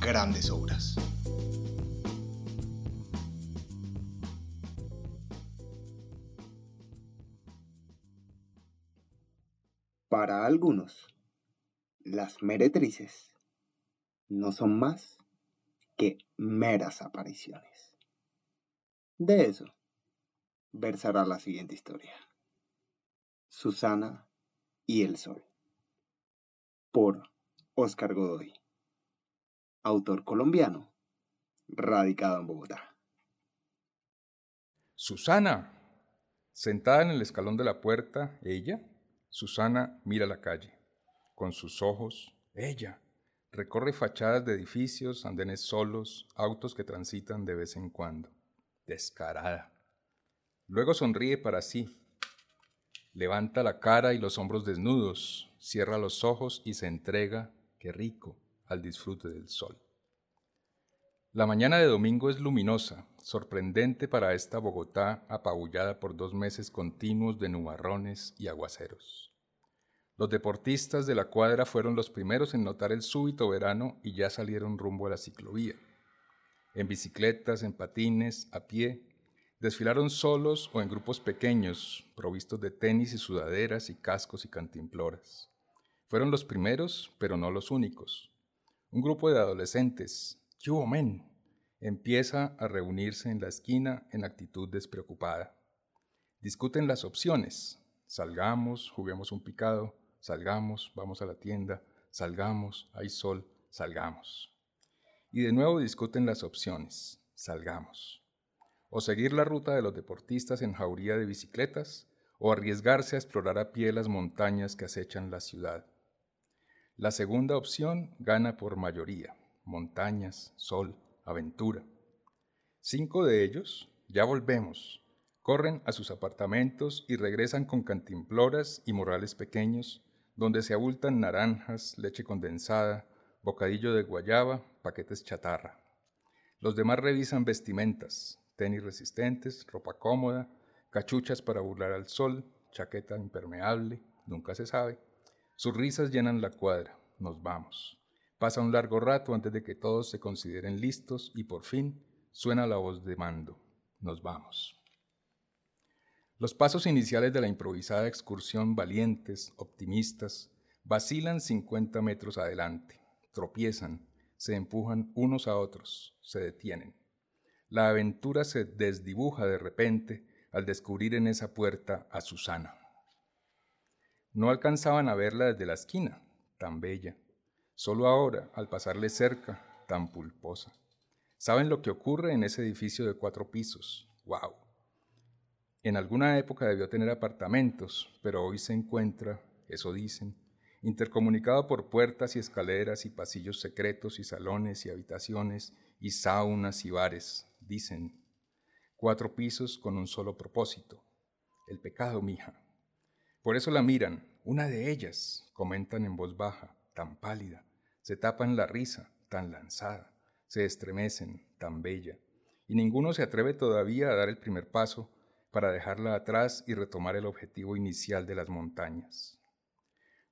grandes obras. Para algunos, las meretrices no son más que meras apariciones. De eso versará la siguiente historia. Susana y el Sol. Por Oscar Godoy. Autor colombiano, radicado en Bogotá. Susana. Sentada en el escalón de la puerta, ella, Susana, mira la calle. Con sus ojos, ella, recorre fachadas de edificios, andenes solos, autos que transitan de vez en cuando. Descarada. Luego sonríe para sí. Levanta la cara y los hombros desnudos, cierra los ojos y se entrega, qué rico, al disfrute del sol. La mañana de domingo es luminosa, sorprendente para esta Bogotá apabullada por dos meses continuos de nubarrones y aguaceros. Los deportistas de la cuadra fueron los primeros en notar el súbito verano y ya salieron rumbo a la ciclovía. En bicicletas, en patines, a pie, Desfilaron solos o en grupos pequeños, provistos de tenis y sudaderas y cascos y cantimploras. Fueron los primeros, pero no los únicos. Un grupo de adolescentes, ¿qué men? Empieza a reunirse en la esquina en actitud despreocupada. Discuten las opciones. Salgamos, juguemos un picado, salgamos, vamos a la tienda, salgamos, hay sol, salgamos. Y de nuevo discuten las opciones. Salgamos o seguir la ruta de los deportistas en jauría de bicicletas, o arriesgarse a explorar a pie las montañas que acechan la ciudad. La segunda opción gana por mayoría, montañas, sol, aventura. Cinco de ellos, ya volvemos, corren a sus apartamentos y regresan con cantimploras y morrales pequeños, donde se abultan naranjas, leche condensada, bocadillo de guayaba, paquetes chatarra. Los demás revisan vestimentas, tenis resistentes, ropa cómoda, cachuchas para burlar al sol, chaqueta impermeable, nunca se sabe. Sus risas llenan la cuadra, nos vamos. Pasa un largo rato antes de que todos se consideren listos y por fin suena la voz de mando, nos vamos. Los pasos iniciales de la improvisada excursión valientes, optimistas, vacilan 50 metros adelante, tropiezan, se empujan unos a otros, se detienen. La aventura se desdibuja de repente al descubrir en esa puerta a Susana. No alcanzaban a verla desde la esquina, tan bella. Solo ahora, al pasarle cerca, tan pulposa. ¿Saben lo que ocurre en ese edificio de cuatro pisos? ¡Wow! En alguna época debió tener apartamentos, pero hoy se encuentra, eso dicen, intercomunicado por puertas y escaleras y pasillos secretos y salones y habitaciones y saunas y bares, dicen, cuatro pisos con un solo propósito, el pecado, mija. Por eso la miran, una de ellas, comentan en voz baja, tan pálida, se tapan la risa, tan lanzada, se estremecen, tan bella, y ninguno se atreve todavía a dar el primer paso para dejarla atrás y retomar el objetivo inicial de las montañas.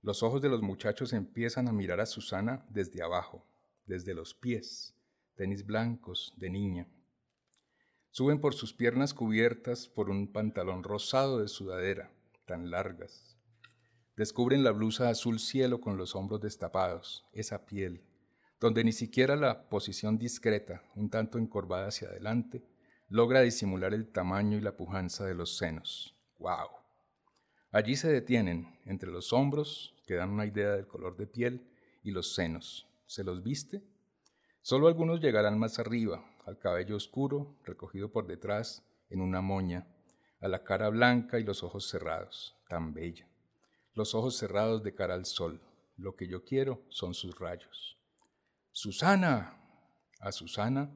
Los ojos de los muchachos empiezan a mirar a Susana desde abajo, desde los pies, tenis blancos de niña, Suben por sus piernas cubiertas por un pantalón rosado de sudadera, tan largas. Descubren la blusa azul cielo con los hombros destapados, esa piel, donde ni siquiera la posición discreta, un tanto encorvada hacia adelante, logra disimular el tamaño y la pujanza de los senos. ¡Wow! Allí se detienen, entre los hombros, que dan una idea del color de piel, y los senos. ¿Se los viste? Solo algunos llegarán más arriba, al cabello oscuro, recogido por detrás en una moña, a la cara blanca y los ojos cerrados, tan bella. Los ojos cerrados de cara al sol. Lo que yo quiero son sus rayos. Susana, A Susana,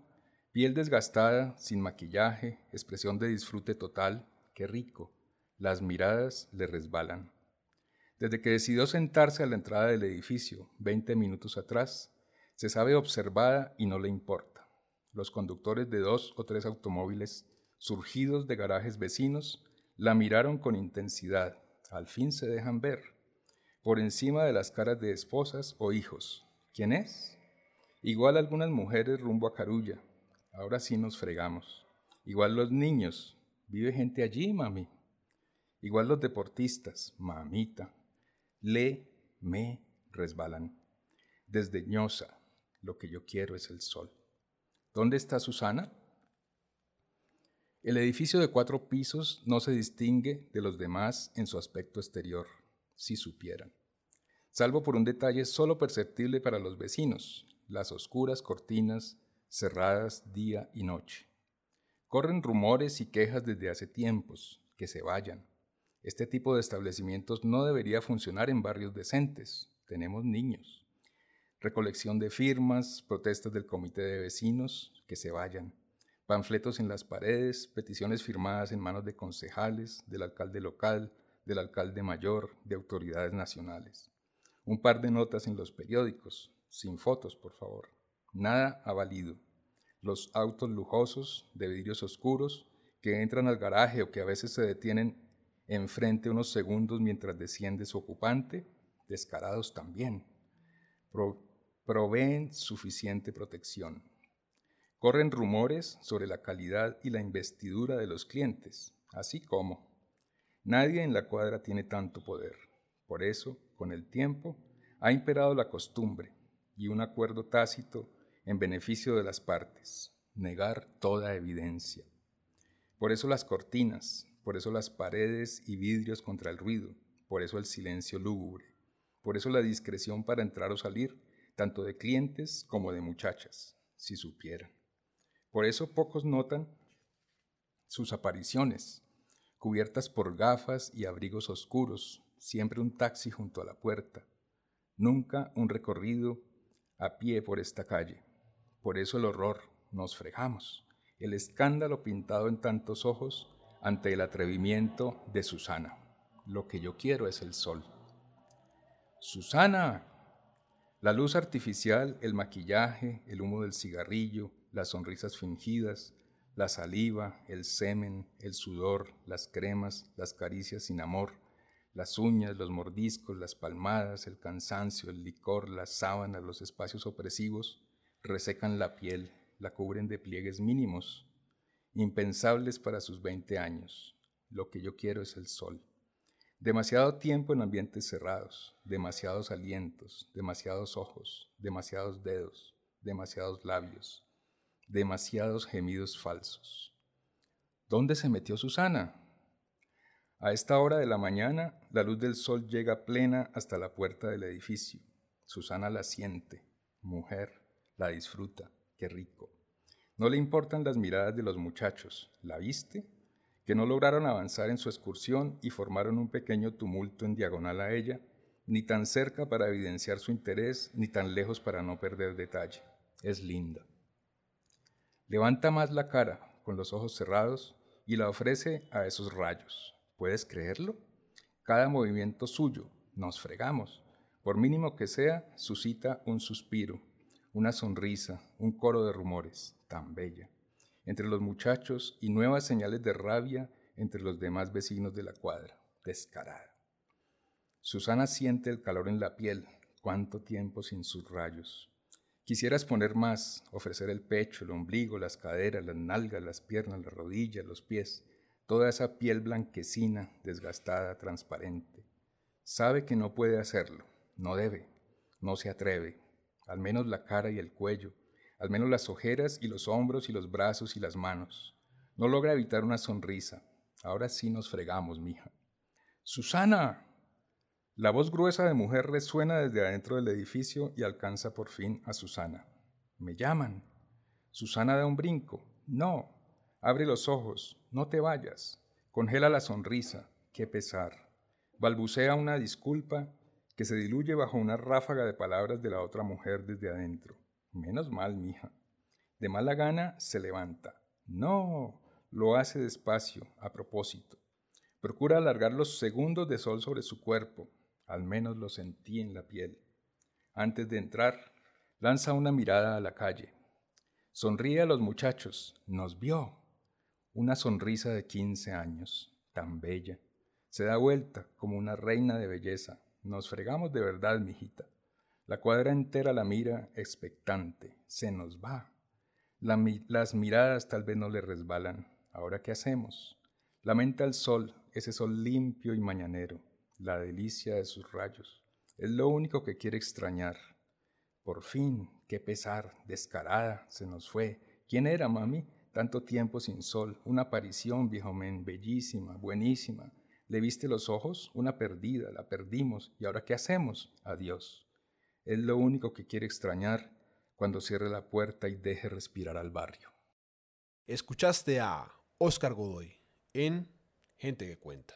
piel desgastada, sin maquillaje, expresión de disfrute total, qué rico. Las miradas le resbalan. Desde que decidió sentarse a la entrada del edificio, 20 minutos atrás, se sabe observada y no le importa. Los conductores de dos o tres automóviles surgidos de garajes vecinos la miraron con intensidad. Al fin se dejan ver, por encima de las caras de esposas o hijos. ¿Quién es? Igual algunas mujeres rumbo a Carulla. Ahora sí nos fregamos. Igual los niños. ¿Vive gente allí, mami? Igual los deportistas. Mamita. Le, me, resbalan. Desdeñosa. Lo que yo quiero es el sol. ¿Dónde está Susana? El edificio de cuatro pisos no se distingue de los demás en su aspecto exterior, si supieran, salvo por un detalle solo perceptible para los vecinos, las oscuras cortinas cerradas día y noche. Corren rumores y quejas desde hace tiempos, que se vayan. Este tipo de establecimientos no debería funcionar en barrios decentes. Tenemos niños. Recolección de firmas, protestas del comité de vecinos, que se vayan. Panfletos en las paredes, peticiones firmadas en manos de concejales, del alcalde local, del alcalde mayor, de autoridades nacionales. Un par de notas en los periódicos, sin fotos, por favor. Nada ha valido. Los autos lujosos de vidrios oscuros que entran al garaje o que a veces se detienen enfrente unos segundos mientras desciende su ocupante, descarados también, proveen suficiente protección. Corren rumores sobre la calidad y la investidura de los clientes, así como nadie en la cuadra tiene tanto poder. Por eso, con el tiempo, ha imperado la costumbre y un acuerdo tácito en beneficio de las partes, negar toda evidencia. Por eso las cortinas, por eso las paredes y vidrios contra el ruido, por eso el silencio lúgubre, por eso la discreción para entrar o salir, tanto de clientes como de muchachas, si supieran. Por eso pocos notan sus apariciones, cubiertas por gafas y abrigos oscuros, siempre un taxi junto a la puerta, nunca un recorrido a pie por esta calle. Por eso el horror, nos fregamos, el escándalo pintado en tantos ojos ante el atrevimiento de Susana. Lo que yo quiero es el sol. Susana. La luz artificial, el maquillaje, el humo del cigarrillo, las sonrisas fingidas, la saliva, el semen, el sudor, las cremas, las caricias sin amor, las uñas, los mordiscos, las palmadas, el cansancio, el licor, las sábanas, los espacios opresivos, resecan la piel, la cubren de pliegues mínimos, impensables para sus 20 años. Lo que yo quiero es el sol. Demasiado tiempo en ambientes cerrados, demasiados alientos, demasiados ojos, demasiados dedos, demasiados labios, demasiados gemidos falsos. ¿Dónde se metió Susana? A esta hora de la mañana, la luz del sol llega plena hasta la puerta del edificio. Susana la siente, mujer, la disfruta, qué rico. No le importan las miradas de los muchachos, ¿la viste? Que no lograron avanzar en su excursión y formaron un pequeño tumulto en diagonal a ella, ni tan cerca para evidenciar su interés, ni tan lejos para no perder detalle. Es linda. Levanta más la cara, con los ojos cerrados, y la ofrece a esos rayos. ¿Puedes creerlo? Cada movimiento suyo, nos fregamos, por mínimo que sea, suscita un suspiro, una sonrisa, un coro de rumores, tan bella, entre los muchachos y nuevas señales de rabia entre los demás vecinos de la cuadra, descarada. Susana siente el calor en la piel, cuánto tiempo sin sus rayos. Quisieras poner más, ofrecer el pecho, el ombligo, las caderas, las nalgas, las piernas, las rodillas, los pies, toda esa piel blanquecina, desgastada, transparente. Sabe que no puede hacerlo, no debe, no se atreve, al menos la cara y el cuello, al menos las ojeras y los hombros y los brazos y las manos. No logra evitar una sonrisa. Ahora sí nos fregamos, mija. Susana. La voz gruesa de mujer resuena desde adentro del edificio y alcanza por fin a Susana. Me llaman. Susana da un brinco. No, Abre los ojos, no te vayas. Congela la sonrisa, qué pesar. Balbucea una disculpa que se diluye bajo una ráfaga de palabras de la otra mujer desde adentro. Menos mal, mija. De mala gana se levanta. No, lo hace despacio, a propósito. Procura alargar los segundos de sol sobre su cuerpo, al menos lo sentí en la piel. Antes de entrar, lanza una mirada a la calle. Sonríe a los muchachos, nos vio. Una sonrisa de quince años, tan bella. Se da vuelta como una reina de belleza. Nos fregamos de verdad, mijita. La cuadra entera la mira expectante. Se nos va. las miradas tal vez no le resbalan. ¿Ahora qué hacemos? Lamenta el sol, ese sol limpio y mañanero, la delicia de sus rayos. Es lo único que quiere extrañar. Por fin, qué pesar, descarada, se nos fue. ¿Quién era, mami? Tanto tiempo sin sol, una aparición, viejo men, bellísima, buenísima. ¿Le viste los ojos? Una perdida, la perdimos. ¿Y ahora qué hacemos? Adiós. Es lo único que quiere extrañar cuando cierre la puerta y deje respirar al barrio. Escuchaste a Oscar Godoy en Gente que Cuenta.